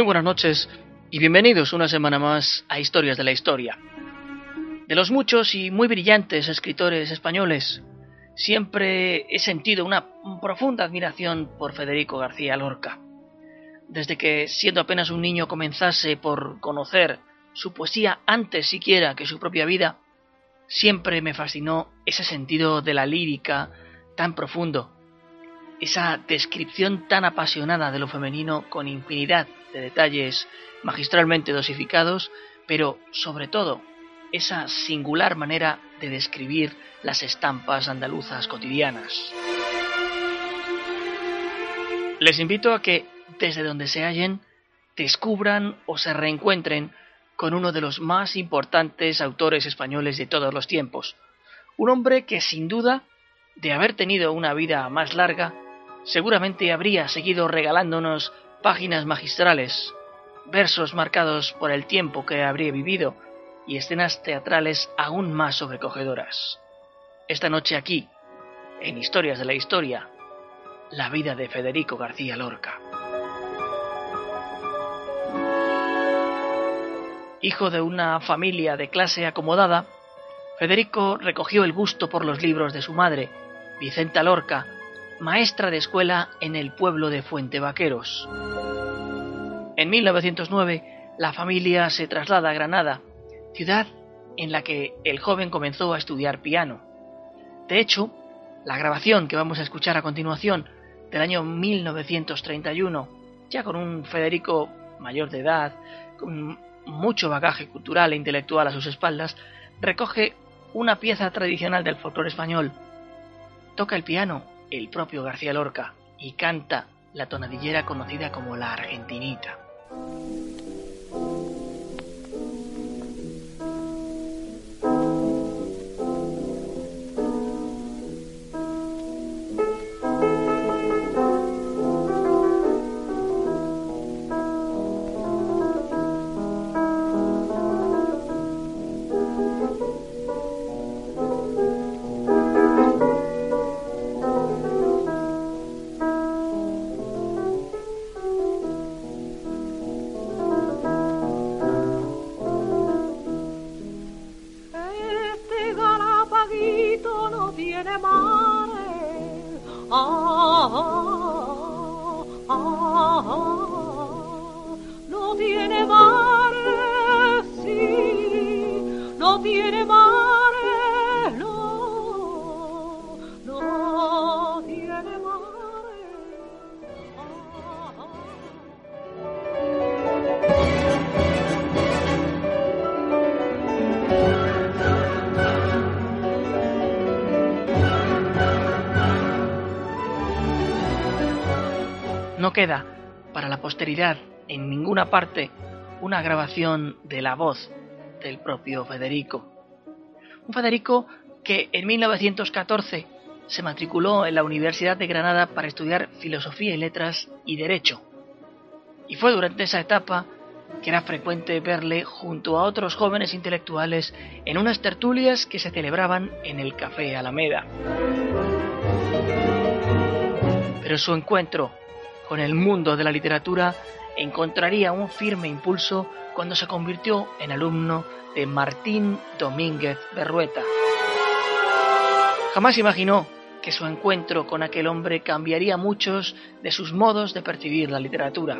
Muy buenas noches y bienvenidos una semana más a Historias de la Historia. De los muchos y muy brillantes escritores españoles, siempre he sentido una profunda admiración por Federico García Lorca. Desde que, siendo apenas un niño, comenzase por conocer su poesía antes siquiera que su propia vida, siempre me fascinó ese sentido de la lírica tan profundo, esa descripción tan apasionada de lo femenino con infinidad de detalles magistralmente dosificados, pero sobre todo esa singular manera de describir las estampas andaluzas cotidianas. Les invito a que, desde donde se hallen, descubran o se reencuentren con uno de los más importantes autores españoles de todos los tiempos, un hombre que sin duda, de haber tenido una vida más larga, seguramente habría seguido regalándonos páginas magistrales, versos marcados por el tiempo que habría vivido y escenas teatrales aún más sobrecogedoras. Esta noche aquí, en Historias de la Historia, la vida de Federico García Lorca. Hijo de una familia de clase acomodada, Federico recogió el gusto por los libros de su madre, Vicenta Lorca, maestra de escuela en el pueblo de Fuente Vaqueros. En 1909, la familia se traslada a Granada, ciudad en la que el joven comenzó a estudiar piano. De hecho, la grabación que vamos a escuchar a continuación, del año 1931, ya con un Federico mayor de edad, con mucho bagaje cultural e intelectual a sus espaldas, recoge una pieza tradicional del folclore español. Toca el piano el propio García Lorca y canta la tonadillera conocida como la Argentinita. No queda para la posteridad en ninguna parte una grabación de la voz del propio Federico. Un Federico que en 1914 se matriculó en la Universidad de Granada para estudiar filosofía y letras y derecho. Y fue durante esa etapa que era frecuente verle junto a otros jóvenes intelectuales en unas tertulias que se celebraban en el Café Alameda. Pero su encuentro con el mundo de la literatura encontraría un firme impulso cuando se convirtió en alumno de Martín Domínguez Berrueta. Jamás imaginó que su encuentro con aquel hombre cambiaría muchos de sus modos de percibir la literatura.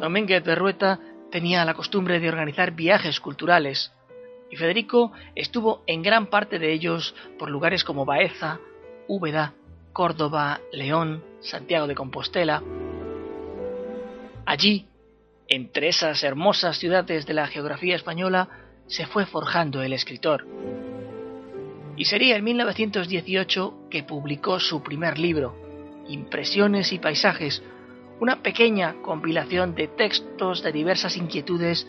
Domínguez Berrueta tenía la costumbre de organizar viajes culturales, y Federico estuvo en gran parte de ellos por lugares como Baeza, Úbeda, Córdoba, León, Santiago de Compostela. Allí, entre esas hermosas ciudades de la geografía española, se fue forjando el escritor. Y sería en 1918 que publicó su primer libro, Impresiones y Paisajes, una pequeña compilación de textos de diversas inquietudes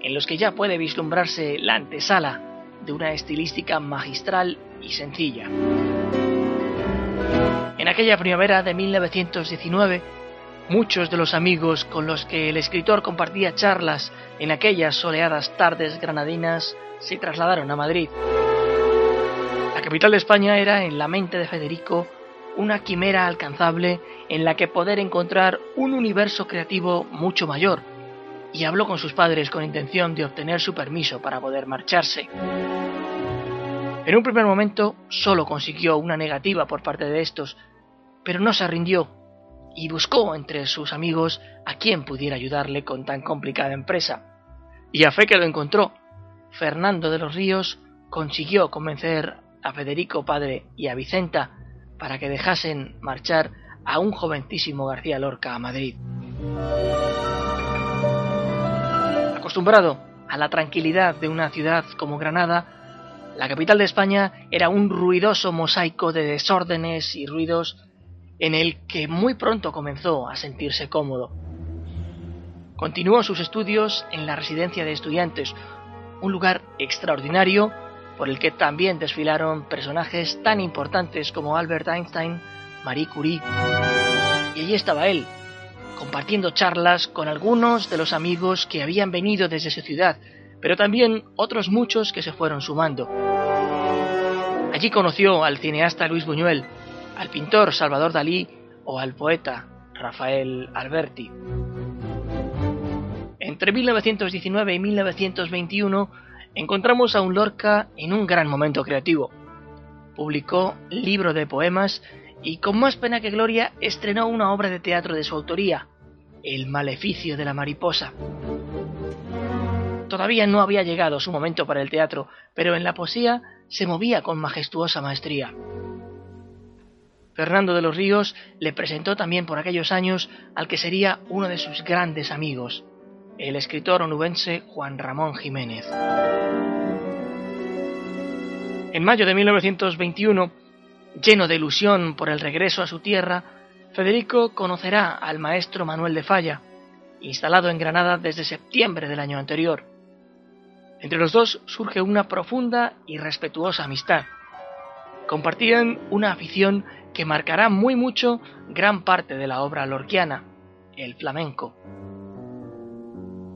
en los que ya puede vislumbrarse la antesala de una estilística magistral y sencilla. En aquella primavera de 1919, muchos de los amigos con los que el escritor compartía charlas en aquellas soleadas tardes granadinas se trasladaron a Madrid. La capital de España era en la mente de Federico una quimera alcanzable en la que poder encontrar un universo creativo mucho mayor, y habló con sus padres con intención de obtener su permiso para poder marcharse. En un primer momento solo consiguió una negativa por parte de estos, pero no se rindió y buscó entre sus amigos a quien pudiera ayudarle con tan complicada empresa. Y a fe que lo encontró, Fernando de los Ríos consiguió convencer a Federico padre y a Vicenta para que dejasen marchar a un jovencísimo García Lorca a Madrid. Acostumbrado a la tranquilidad de una ciudad como Granada, la capital de España era un ruidoso mosaico de desórdenes y ruidos en el que muy pronto comenzó a sentirse cómodo. Continuó sus estudios en la residencia de estudiantes, un lugar extraordinario por el que también desfilaron personajes tan importantes como Albert Einstein, Marie Curie. Y allí estaba él, compartiendo charlas con algunos de los amigos que habían venido desde su ciudad, pero también otros muchos que se fueron sumando. Allí conoció al cineasta Luis Buñuel, al pintor Salvador Dalí o al poeta Rafael Alberti. Entre 1919 y 1921 encontramos a un Lorca en un gran momento creativo. Publicó libro de poemas y con más pena que gloria estrenó una obra de teatro de su autoría, El maleficio de la mariposa. Todavía no había llegado su momento para el teatro, pero en la poesía se movía con majestuosa maestría. Fernando de los Ríos le presentó también por aquellos años al que sería uno de sus grandes amigos, el escritor onubense Juan Ramón Jiménez. En mayo de 1921, lleno de ilusión por el regreso a su tierra, Federico conocerá al maestro Manuel de Falla, instalado en Granada desde septiembre del año anterior. Entre los dos surge una profunda y respetuosa amistad. Compartían una afición que marcará muy mucho gran parte de la obra lorquiana, el flamenco.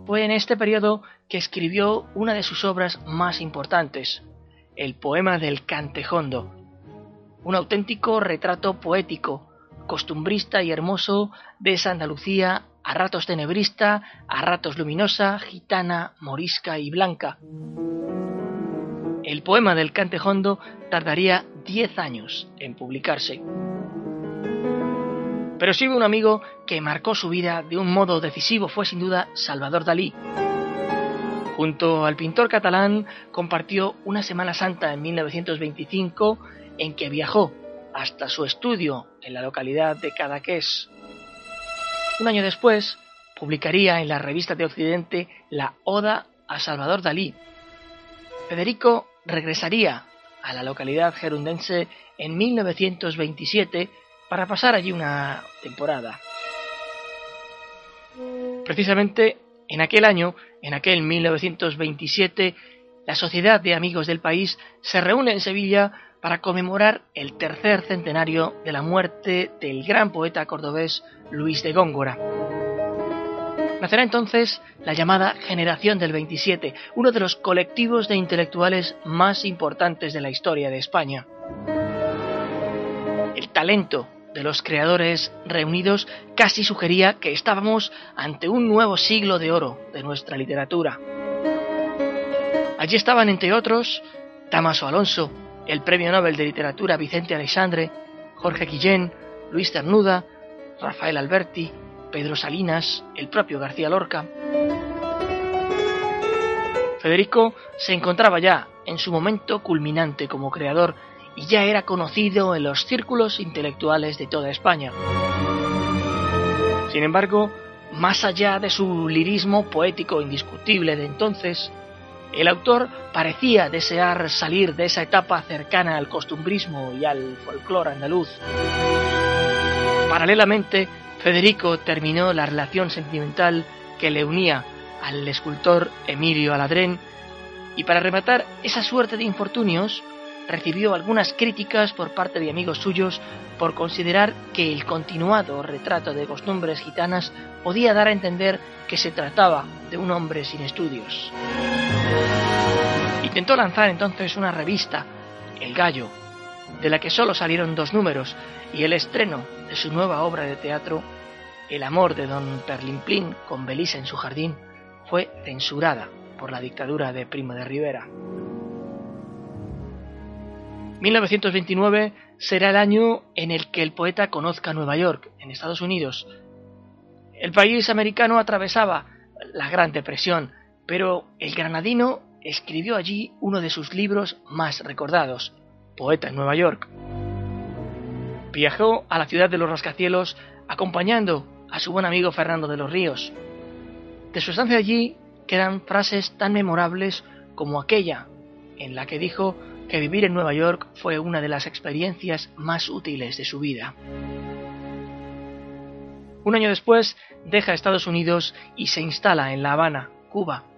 Fue en este periodo que escribió una de sus obras más importantes, el poema del Cantejondo, un auténtico retrato poético, costumbrista y hermoso de esa Andalucía a ratos tenebrista, a ratos luminosa, gitana, morisca y blanca. El poema del Cantejondo tardaría diez años en publicarse. Pero hubo un amigo que marcó su vida de un modo decisivo fue sin duda Salvador Dalí. Junto al pintor catalán compartió una Semana Santa en 1925 en que viajó hasta su estudio en la localidad de Cadaqués. Un año después publicaría en la revista de Occidente la Oda a Salvador Dalí. Federico regresaría a la localidad gerundense en 1927 para pasar allí una temporada. Precisamente en aquel año, en aquel 1927, la Sociedad de Amigos del País se reúne en Sevilla para conmemorar el tercer centenario de la muerte del gran poeta cordobés Luis de Góngora. Nacerá entonces la llamada Generación del 27, uno de los colectivos de intelectuales más importantes de la historia de España. El talento de los creadores reunidos casi sugería que estábamos ante un nuevo siglo de oro de nuestra literatura. Allí estaban, entre otros, Damaso Alonso, el Premio Nobel de Literatura Vicente Alexandre, Jorge Guillén, Luis Ternuda, Rafael Alberti, Pedro Salinas, el propio García Lorca. Federico se encontraba ya en su momento culminante como creador y ya era conocido en los círculos intelectuales de toda España. Sin embargo, más allá de su lirismo poético indiscutible de entonces, el autor parecía desear salir de esa etapa cercana al costumbrismo y al folclore andaluz. Paralelamente, Federico terminó la relación sentimental que le unía al escultor Emilio Aladrén y para rematar esa suerte de infortunios recibió algunas críticas por parte de amigos suyos por considerar que el continuado retrato de costumbres gitanas podía dar a entender que se trataba de un hombre sin estudios. Intentó lanzar entonces una revista, El Gallo, de la que solo salieron dos números, y el estreno de su nueva obra de teatro, El amor de don Perlimplín con Belisa en su jardín, fue censurada por la dictadura de Primo de Rivera. 1929 será el año en el que el poeta conozca Nueva York, en Estados Unidos. El país americano atravesaba la Gran Depresión, pero el granadino escribió allí uno de sus libros más recordados, Poeta en Nueva York. Viajó a la ciudad de los rascacielos acompañando a su buen amigo Fernando de los Ríos. De su estancia allí quedan frases tan memorables como aquella en la que dijo que vivir en Nueva York fue una de las experiencias más útiles de su vida. Un año después deja Estados Unidos y se instala en La Habana, Cuba.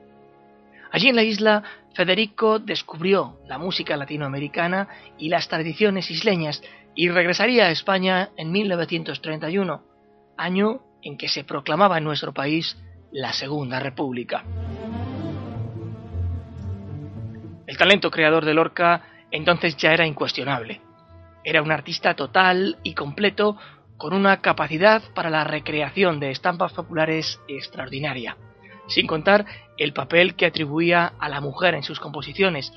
Allí en la isla, Federico descubrió la música latinoamericana y las tradiciones isleñas y regresaría a España en 1931, año en que se proclamaba en nuestro país la Segunda República. El talento creador de Lorca entonces ya era incuestionable. Era un artista total y completo con una capacidad para la recreación de estampas populares extraordinaria, sin contar el papel que atribuía a la mujer en sus composiciones,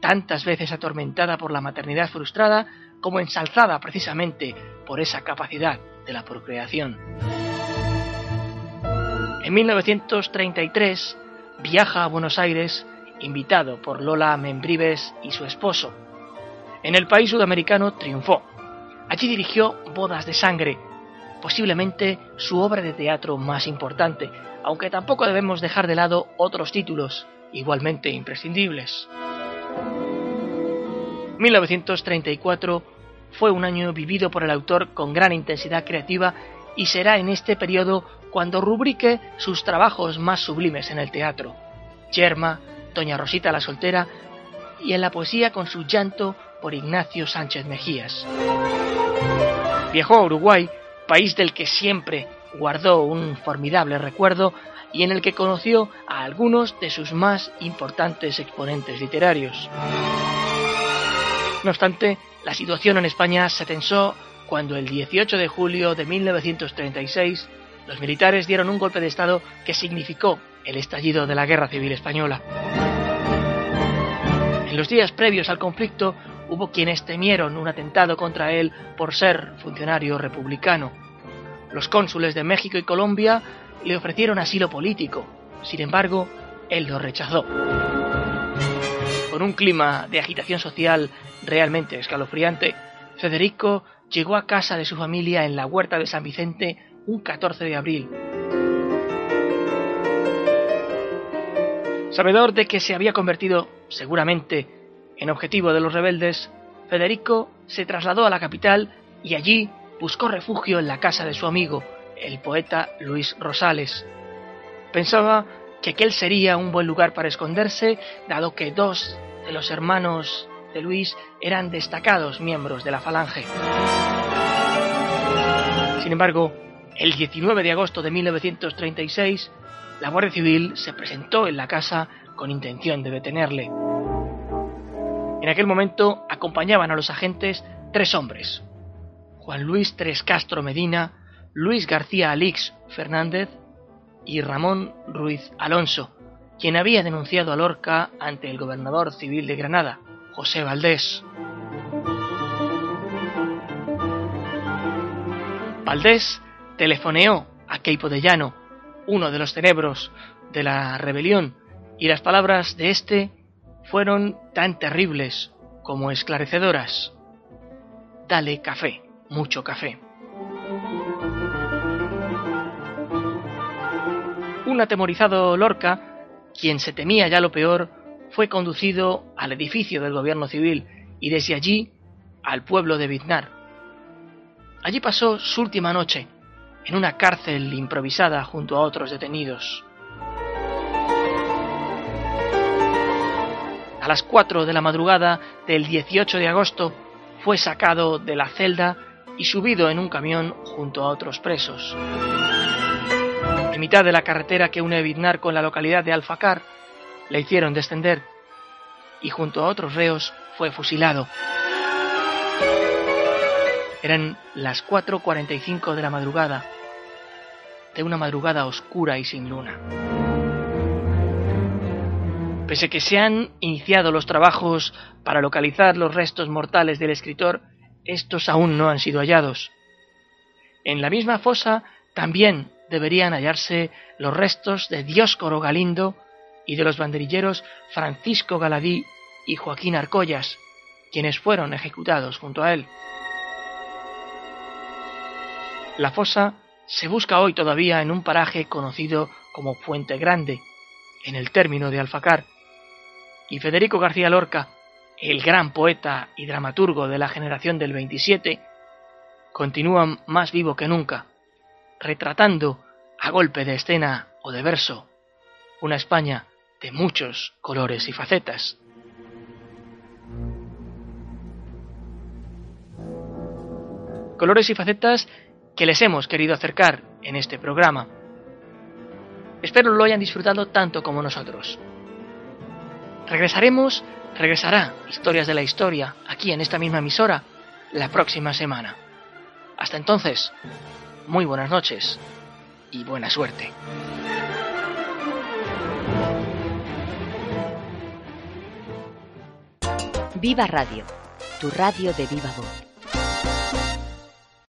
tantas veces atormentada por la maternidad frustrada como ensalzada precisamente por esa capacidad de la procreación. En 1933 viaja a Buenos Aires invitado por Lola Membrives y su esposo. En el país sudamericano triunfó. Allí dirigió Bodas de Sangre, posiblemente su obra de teatro más importante, aunque tampoco debemos dejar de lado otros títulos igualmente imprescindibles. 1934 fue un año vivido por el autor con gran intensidad creativa y será en este periodo cuando rubrique sus trabajos más sublimes en el teatro. Yerma, Doña Rosita la Soltera y en la poesía con su llanto por Ignacio Sánchez Mejías. Viajó a Uruguay, país del que siempre guardó un formidable recuerdo y en el que conoció a algunos de sus más importantes exponentes literarios. No obstante, la situación en España se tensó cuando el 18 de julio de 1936 los militares dieron un golpe de Estado que significó el estallido de la Guerra Civil Española. En los días previos al conflicto hubo quienes temieron un atentado contra él por ser funcionario republicano. Los cónsules de México y Colombia le ofrecieron asilo político, sin embargo, él lo rechazó. Con un clima de agitación social realmente escalofriante, Federico llegó a casa de su familia en la huerta de San Vicente un 14 de abril Sabedor de que se había convertido, seguramente, en objetivo de los rebeldes, Federico se trasladó a la capital y allí buscó refugio en la casa de su amigo, el poeta Luis Rosales. Pensaba que aquel sería un buen lugar para esconderse, dado que dos de los hermanos de Luis eran destacados miembros de la Falange. Sin embargo, el 19 de agosto de 1936, la Guardia Civil se presentó en la casa con intención de detenerle. En aquel momento acompañaban a los agentes tres hombres, Juan Luis Tres Castro Medina, Luis García Alix Fernández y Ramón Ruiz Alonso, quien había denunciado a Lorca ante el gobernador civil de Granada, José Valdés. Valdés telefoneó a Queipo de Llano, uno de los cerebros de la rebelión, y las palabras de éste fueron tan terribles como esclarecedoras. Dale café, mucho café. Un atemorizado Lorca, quien se temía ya lo peor, fue conducido al edificio del gobierno civil y desde allí al pueblo de Biznar. Allí pasó su última noche, en una cárcel improvisada junto a otros detenidos. A las 4 de la madrugada del 18 de agosto fue sacado de la celda y subido en un camión junto a otros presos. En mitad de la carretera que une Biznar con la localidad de Alfacar, le hicieron descender y junto a otros reos fue fusilado. Eran las 4.45 de la madrugada, de una madrugada oscura y sin luna. Pese que se han iniciado los trabajos para localizar los restos mortales del escritor, estos aún no han sido hallados. En la misma fosa también deberían hallarse los restos de Dioscoro Galindo y de los banderilleros Francisco Galadí y Joaquín Arcollas, quienes fueron ejecutados junto a él. La fosa se busca hoy todavía en un paraje conocido como Fuente Grande, en el término de Alfacar, y Federico García Lorca, el gran poeta y dramaturgo de la generación del 27, continúa más vivo que nunca, retratando, a golpe de escena o de verso, una España de muchos colores y facetas. Colores y facetas que les hemos querido acercar en este programa. Espero lo hayan disfrutado tanto como nosotros. Regresaremos, regresará Historias de la Historia aquí en esta misma emisora la próxima semana. Hasta entonces, muy buenas noches y buena suerte. Viva Radio, tu radio de viva voz.